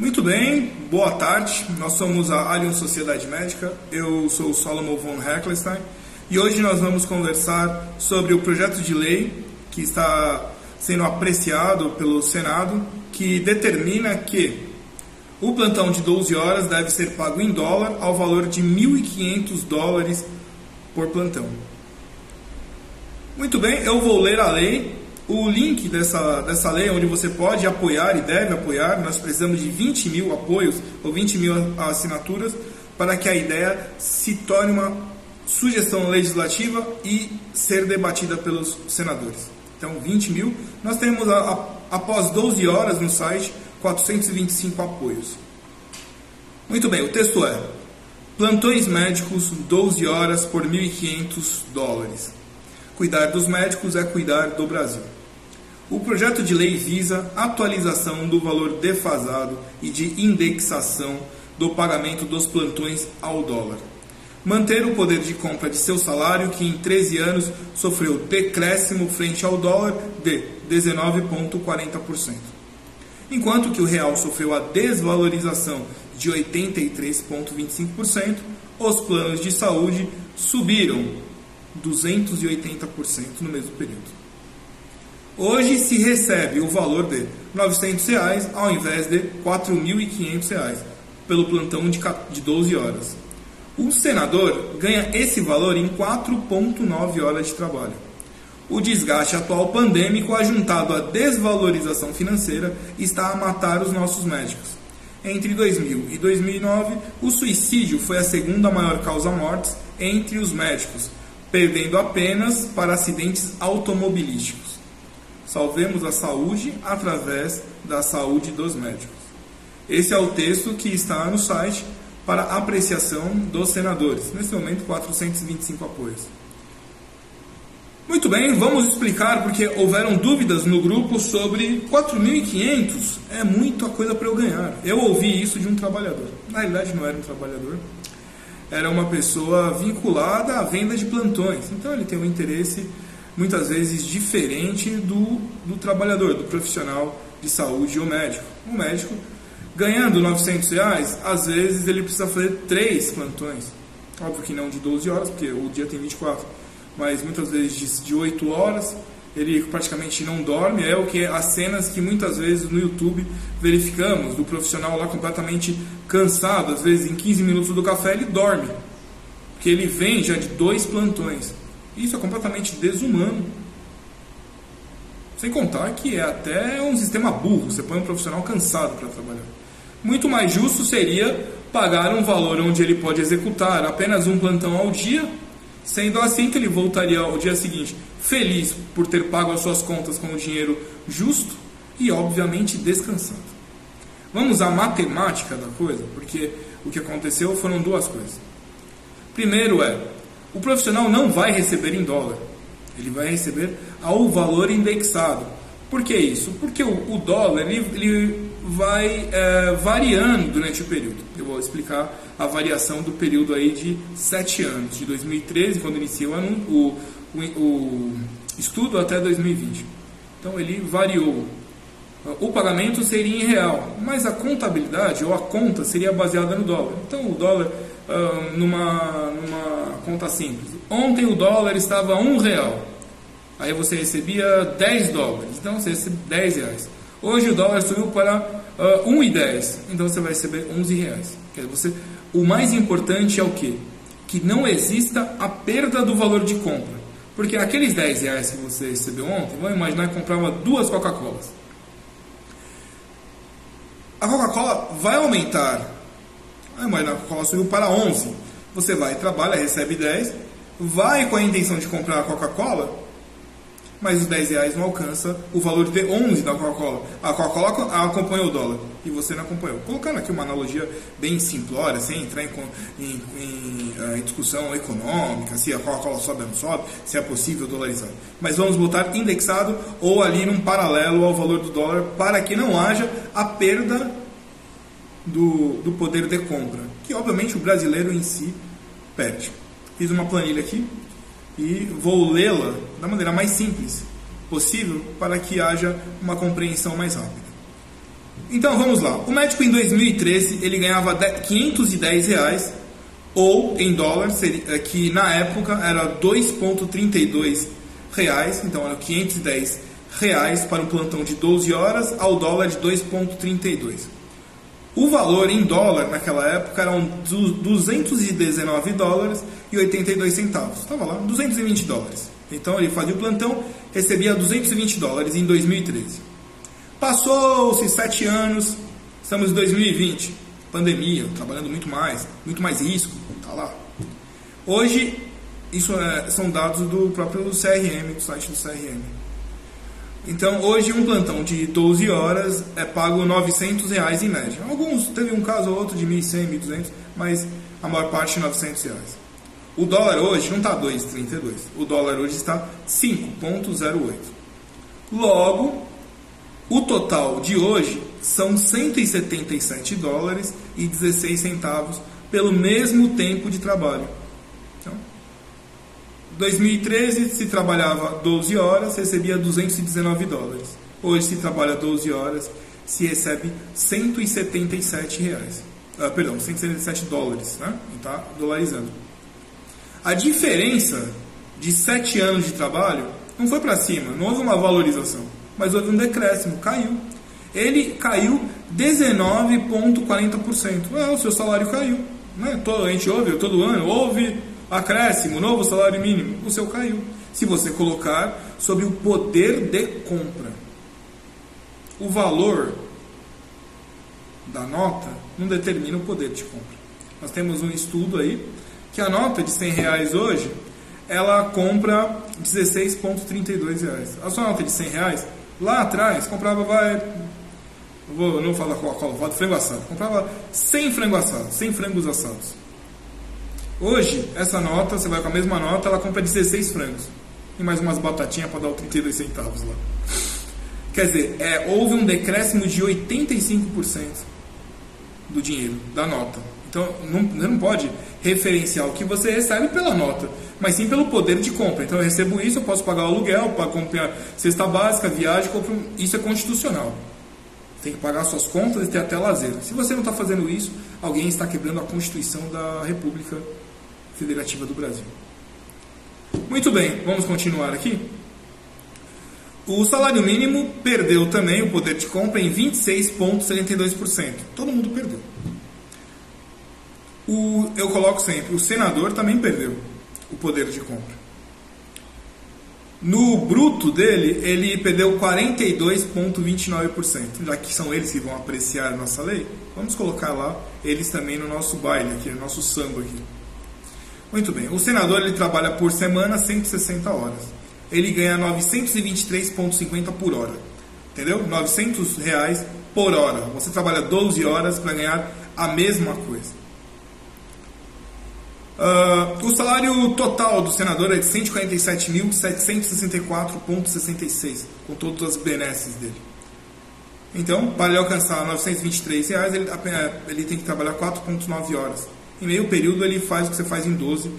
Muito bem, boa tarde. Nós somos a Allianz Sociedade Médica. Eu sou o Solomon von Heckelstein e hoje nós vamos conversar sobre o projeto de lei que está sendo apreciado pelo Senado, que determina que o plantão de 12 horas deve ser pago em dólar ao valor de 1.500 dólares por plantão. Muito bem, eu vou ler a lei. O link dessa, dessa lei, onde você pode apoiar e deve apoiar, nós precisamos de 20 mil apoios ou 20 mil assinaturas para que a ideia se torne uma sugestão legislativa e ser debatida pelos senadores. Então, 20 mil. Nós temos, a, a, após 12 horas no site, 425 apoios. Muito bem, o texto é: Plantões médicos 12 horas por 1.500 dólares. Cuidar dos médicos é cuidar do Brasil. O projeto de lei visa atualização do valor defasado e de indexação do pagamento dos plantões ao dólar. Manter o poder de compra de seu salário, que em 13 anos sofreu decréscimo frente ao dólar de 19,40% enquanto que o real sofreu a desvalorização de 83,25%, os planos de saúde subiram 280% no mesmo período. Hoje se recebe o valor de 900 reais, ao invés de R$ 4.500 pelo plantão de 12 horas. O senador ganha esse valor em 4,9 horas de trabalho. O desgaste atual pandêmico, ajuntado à desvalorização financeira, está a matar os nossos médicos. Entre 2000 e 2009, o suicídio foi a segunda maior causa mortes entre os médicos, perdendo apenas para acidentes automobilísticos. Salvemos a saúde através da saúde dos médicos. Esse é o texto que está no site para apreciação dos senadores. Nesse momento, 425 apoios. Muito bem, vamos explicar porque houveram dúvidas no grupo sobre 4.500 é muita coisa para eu ganhar. Eu ouvi isso de um trabalhador. Na realidade, não era um trabalhador, era uma pessoa vinculada à venda de plantões. Então, ele tem um interesse muitas vezes diferente do, do trabalhador, do profissional de saúde ou médico. O médico, ganhando 900 reais, às vezes ele precisa fazer três plantões. Óbvio que não de 12 horas, porque o dia tem 24 mas muitas vezes de 8 horas, ele praticamente não dorme, é o que as cenas que muitas vezes no YouTube verificamos, do profissional lá completamente cansado, às vezes em 15 minutos do café ele dorme, porque ele vem já de dois plantões. Isso é completamente desumano. Sem contar que é até um sistema burro, você põe um profissional cansado para trabalhar. Muito mais justo seria pagar um valor onde ele pode executar apenas um plantão ao dia Sendo assim que ele voltaria ao dia seguinte feliz por ter pago as suas contas com o dinheiro justo e, obviamente, descansado. Vamos à matemática da coisa, porque o que aconteceu foram duas coisas. Primeiro é, o profissional não vai receber em dólar, ele vai receber ao valor indexado. Por que isso? Porque o, o dólar ele, ele vai é, variando durante o período. Eu vou explicar a variação do período aí de sete anos, de 2013, quando iniciou o, o, o estudo, até 2020. Então ele variou. O pagamento seria em real, mas a contabilidade ou a conta seria baseada no dólar. Então o dólar, numa, numa conta simples. Ontem o dólar estava um real. Aí você recebia 10 dólares, então você recebe 10 reais. Hoje o dólar subiu para uh, 1,10, então você vai receber 11 reais. Quer dizer, você, o mais importante é o que? Que não exista a perda do valor de compra. Porque aqueles 10 reais que você recebeu ontem, vamos imaginar que comprava duas Coca-Colas. A Coca-Cola vai aumentar. Imaginar que a Coca-Cola subiu para 11. Você vai, trabalha, recebe 10, vai com a intenção de comprar a Coca-Cola, mas os 10 reais não alcança o valor de 11 da Coca-Cola. A Coca-Cola acompanha o dólar e você não acompanhou. Colocando aqui uma analogia bem simplória, sem entrar em, em, em, eh, em discussão econômica, se a Coca-Cola sobe ou não sobe, se é possível dolarizar. Mas vamos botar indexado ou ali num paralelo ao valor do dólar para que não haja a perda do, do poder de compra, que obviamente o brasileiro em si perde. Fiz uma planilha aqui e vou lê-la da maneira mais simples possível para que haja uma compreensão mais rápida. Então vamos lá. O médico em 2013 ele ganhava 510 reais ou em dólar, é, que na época era 2,32 reais, então era 510 reais para um plantão de 12 horas ao dólar de 2,32. O valor em dólar naquela época eram 219 dólares e 82 centavos. Estava lá, 220 dólares. Então ele fazia o plantão, recebia 220 dólares em 2013. Passou-se sete anos, estamos em 2020, pandemia, trabalhando muito mais, muito mais risco, tá lá. Hoje, isso é, são dados do próprio CRM, do site do CRM. Então, hoje um plantão de 12 horas é pago 900 reais em média. Alguns, teve um caso ou outro de 1.100, 1.200, mas a maior parte 900 reais. O dólar hoje não está 2,32. O dólar hoje está 5,08. Logo, o total de hoje são 177 dólares e 16 centavos pelo mesmo tempo de trabalho. Então, 2013 se trabalhava 12 horas, recebia 219 dólares. Hoje se trabalha 12 horas, se recebe 177 reais. Ah, perdão, 177 dólares, né? Está dolarizando. A diferença de 7 anos de trabalho não foi para cima, não houve uma valorização mas houve um decréscimo, caiu. Ele caiu 19,40%. Ah, o seu salário caiu. Né? Todo, a gente ouve todo ano, houve acréscimo, novo salário mínimo. O seu caiu. Se você colocar sobre o poder de compra. O valor da nota não determina o poder de compra. Nós temos um estudo aí que a nota de 100 reais hoje ela compra 16,32 reais. A sua nota de 100 reais Lá atrás, comprava, vai. Vou, não vou falar Coca-Cola, vou frango assado. Comprava 100 frango assado, 100 frangos assados. Hoje, essa nota, você vai com a mesma nota, ela compra 16 frangos. E mais umas batatinhas para dar o 32 centavos lá. Quer dizer, é, houve um decréscimo de 85% do dinheiro, da nota. Então, não, você não pode referenciar o que você recebe pela nota, mas sim pelo poder de compra. Então, eu recebo isso, eu posso pagar o aluguel, para comprar cesta básica, viagem, compro, isso é constitucional. Tem que pagar suas contas e ter até lazer. Se você não está fazendo isso, alguém está quebrando a Constituição da República Federativa do Brasil. Muito bem, vamos continuar aqui. O salário mínimo perdeu também o poder de compra em 26,72%. Todo mundo perdeu. O, eu coloco sempre, o senador também perdeu o poder de compra. No bruto dele, ele perdeu 42,29%. Já que são eles que vão apreciar a nossa lei, vamos colocar lá eles também no nosso baile, aqui, no nosso samba aqui. Muito bem. O senador ele trabalha por semana 160 horas. Ele ganha 923,50 por hora. Entendeu? 900 reais por hora. Você trabalha 12 horas para ganhar a mesma coisa. Uh, o salário total do senador é de 147.764,66, com todas as benesses dele. Então, para ele alcançar 923 reais, ele, ele tem que trabalhar 4,9 horas. Em meio período, ele faz o que você faz em 12,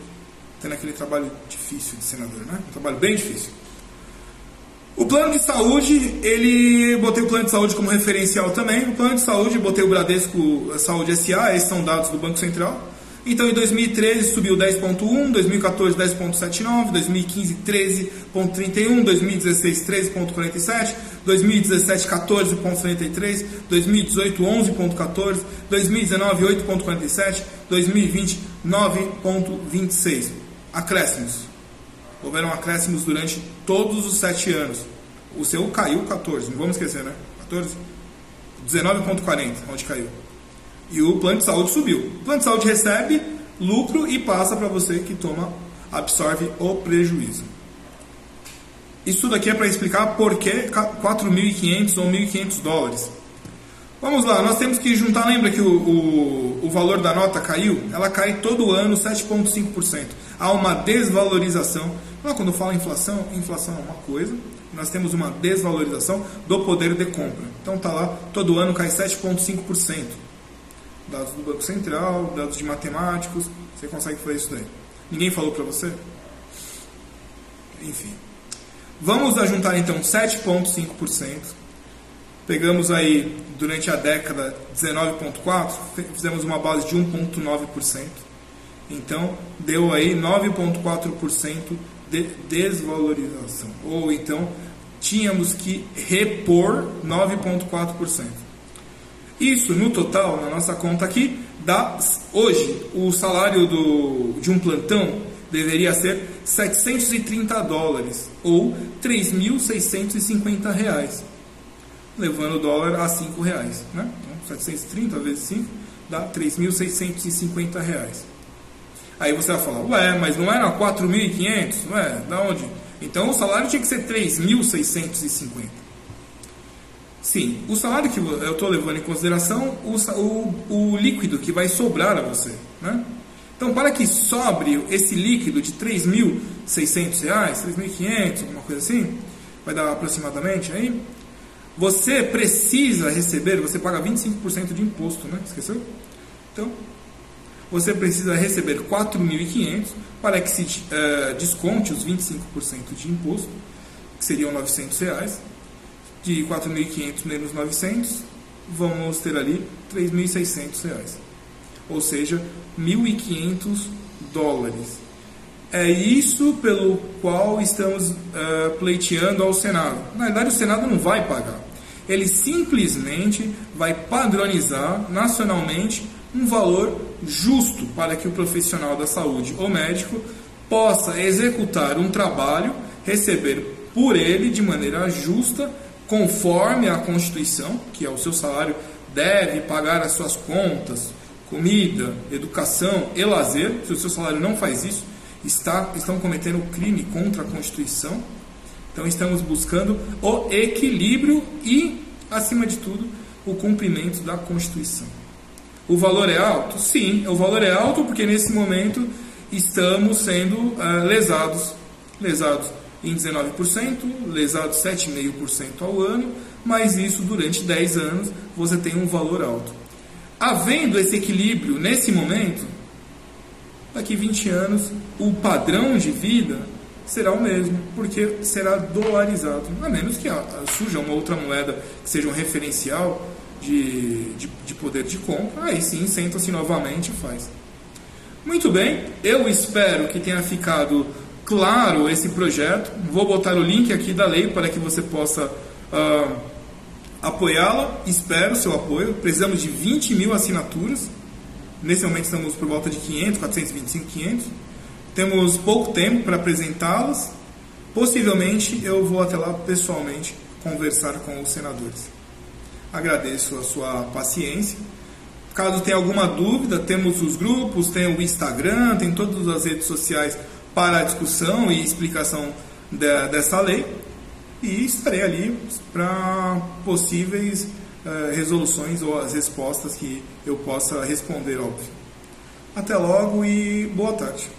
tendo aquele trabalho difícil de senador, né? Um trabalho bem difícil. O plano de saúde, ele botei o plano de saúde como referencial também. O plano de saúde, botei o Bradesco Saúde SA, esses são dados do Banco Central. Então em 2013 subiu 10.1, 2014 10.79, 2015 13.31, 2016 13.47, 2017 14.73, 2018 11.14, 2019 8.47, 2020 9.26. Acréscimos. Houveram acréscimos durante todos os sete anos. O seu caiu 14, não vamos esquecer, né? 14? 19.40, onde caiu. E o plano de saúde subiu. O plano de saúde recebe lucro e passa para você que toma, absorve o prejuízo. Isso daqui é para explicar por que 4.500 ou 1.500 dólares. Vamos lá, nós temos que juntar, lembra que o, o, o valor da nota caiu? Ela cai todo ano 7,5%. Há uma desvalorização. Quando fala inflação, inflação é uma coisa, nós temos uma desvalorização do poder de compra. Então tá lá, todo ano cai 7,5% dados do Banco Central, dados de matemáticos, você consegue fazer isso daí. Ninguém falou para você? Enfim. Vamos ajuntar então 7,5% Pegamos aí durante a década 19,4, fizemos uma base de 1,9%. Então, deu aí 9,4% de desvalorização. Ou então, tínhamos que repor 9,4%. Isso, no total, na nossa conta aqui, dá hoje o salário do, de um plantão deveria ser 730 dólares ou 3.650 reais, levando o dólar a 5 reais. Né? Então, 730 vezes 5 dá 3.650 reais. Aí você vai falar, ué, mas não era 4.500? Ué, da onde? Então o salário tinha que ser 3.650. Sim, o salário que eu estou levando em consideração, o, o, o líquido que vai sobrar a você. Né? Então, para que sobre esse líquido de R$ 3.600, R$ 3.500, alguma coisa assim, vai dar aproximadamente aí, você precisa receber, você paga 25% de imposto, né? Esqueceu? Então, você precisa receber 4.500 para que se uh, desconte os 25% de imposto, que seriam 900 reais. De 4.500 menos 900, vamos ter ali 3.600 reais. Ou seja, 1.500 dólares. É isso pelo qual estamos uh, pleiteando ao Senado. Na verdade, o Senado não vai pagar. Ele simplesmente vai padronizar nacionalmente um valor justo para que o profissional da saúde ou médico possa executar um trabalho, receber por ele de maneira justa, conforme a Constituição, que é o seu salário deve pagar as suas contas, comida, educação e lazer, se o seu salário não faz isso, está, estão cometendo crime contra a Constituição. Então estamos buscando o equilíbrio e, acima de tudo, o cumprimento da Constituição. O valor é alto? Sim, o valor é alto porque nesse momento estamos sendo uh, lesados. Lesados em 19%, lesados 7,5% ao ano, mas isso durante 10 anos você tem um valor alto. Havendo esse equilíbrio nesse momento, daqui 20 anos o padrão de vida será o mesmo, porque será dolarizado, a menos que surja uma outra moeda que seja um referencial de, de, de poder de compra, aí sim senta-se novamente e faz. Muito bem, eu espero que tenha ficado claro esse projeto. Vou botar o link aqui da lei para que você possa uh, apoiá-la, espero seu apoio. Precisamos de 20 mil assinaturas. Nesse momento estamos por volta de 500, 425, 500. Temos pouco tempo para apresentá-las. Possivelmente eu vou até lá pessoalmente conversar com os senadores. Agradeço a sua paciência. Caso tenha alguma dúvida, temos os grupos, tem o Instagram, tem todas as redes sociais para a discussão e explicação de, dessa lei e estarei ali para possíveis uh, resoluções ou as respostas que eu possa responder, óbvio. Até logo e boa tarde.